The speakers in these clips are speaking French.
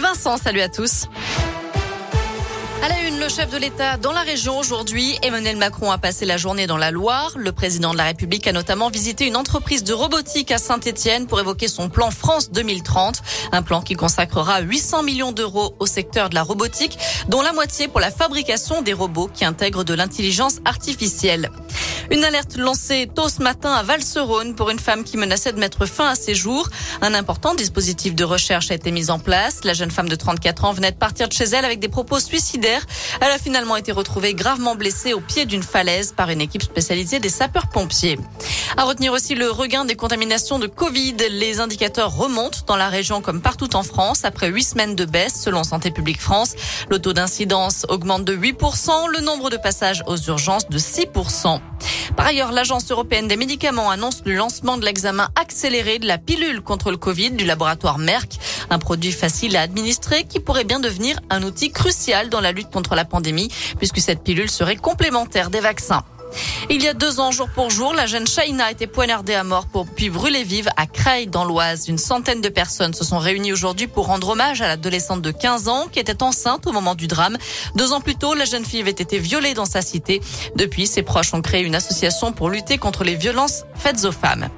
Vincent, salut à tous. À la une, le chef de l'État dans la région aujourd'hui. Emmanuel Macron a passé la journée dans la Loire. Le président de la République a notamment visité une entreprise de robotique à Saint-Etienne pour évoquer son plan France 2030. Un plan qui consacrera 800 millions d'euros au secteur de la robotique, dont la moitié pour la fabrication des robots qui intègrent de l'intelligence artificielle. Une alerte lancée tôt ce matin à Valserone pour une femme qui menaçait de mettre fin à ses jours. Un important dispositif de recherche a été mis en place. La jeune femme de 34 ans venait de partir de chez elle avec des propos suicidaires. Elle a finalement été retrouvée gravement blessée au pied d'une falaise par une équipe spécialisée des sapeurs-pompiers. À retenir aussi le regain des contaminations de Covid. Les indicateurs remontent dans la région comme partout en France après huit semaines de baisse selon Santé publique France. Le taux d'incidence augmente de 8%, le nombre de passages aux urgences de 6%. Par ailleurs, l'Agence européenne des médicaments annonce le lancement de l'examen accéléré de la pilule contre le Covid du laboratoire Merck, un produit facile à administrer qui pourrait bien devenir un outil crucial dans la lutte contre la pandémie puisque cette pilule serait complémentaire des vaccins. Il y a deux ans, jour pour jour, la jeune Shaina a été poignardée à mort pour puis brûlée vive à Creil dans l'Oise. Une centaine de personnes se sont réunies aujourd'hui pour rendre hommage à l'adolescente de 15 ans qui était enceinte au moment du drame. Deux ans plus tôt, la jeune fille avait été violée dans sa cité. Depuis, ses proches ont créé une association pour lutter contre les violences faites aux femmes.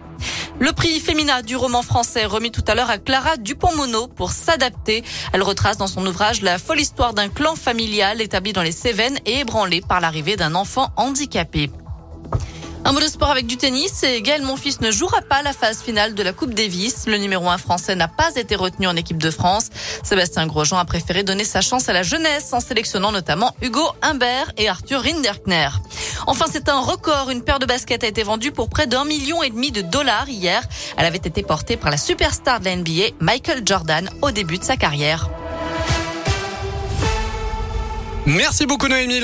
Le prix féminin du roman français remis tout à l'heure à Clara Dupont-Mono pour s'adapter. Elle retrace dans son ouvrage la folle histoire d'un clan familial établi dans les Cévennes et ébranlé par l'arrivée d'un enfant handicapé. Un mot de sport avec du tennis et Gaël Monfils ne jouera pas la phase finale de la Coupe Davis. Le numéro 1 français n'a pas été retenu en équipe de France. Sébastien Grosjean a préféré donner sa chance à la jeunesse en sélectionnant notamment Hugo Humbert et Arthur Rinderkner. Enfin, c'est un record. Une paire de baskets a été vendue pour près d'un million et demi de dollars hier. Elle avait été portée par la superstar de la NBA, Michael Jordan, au début de sa carrière. Merci beaucoup Noémie.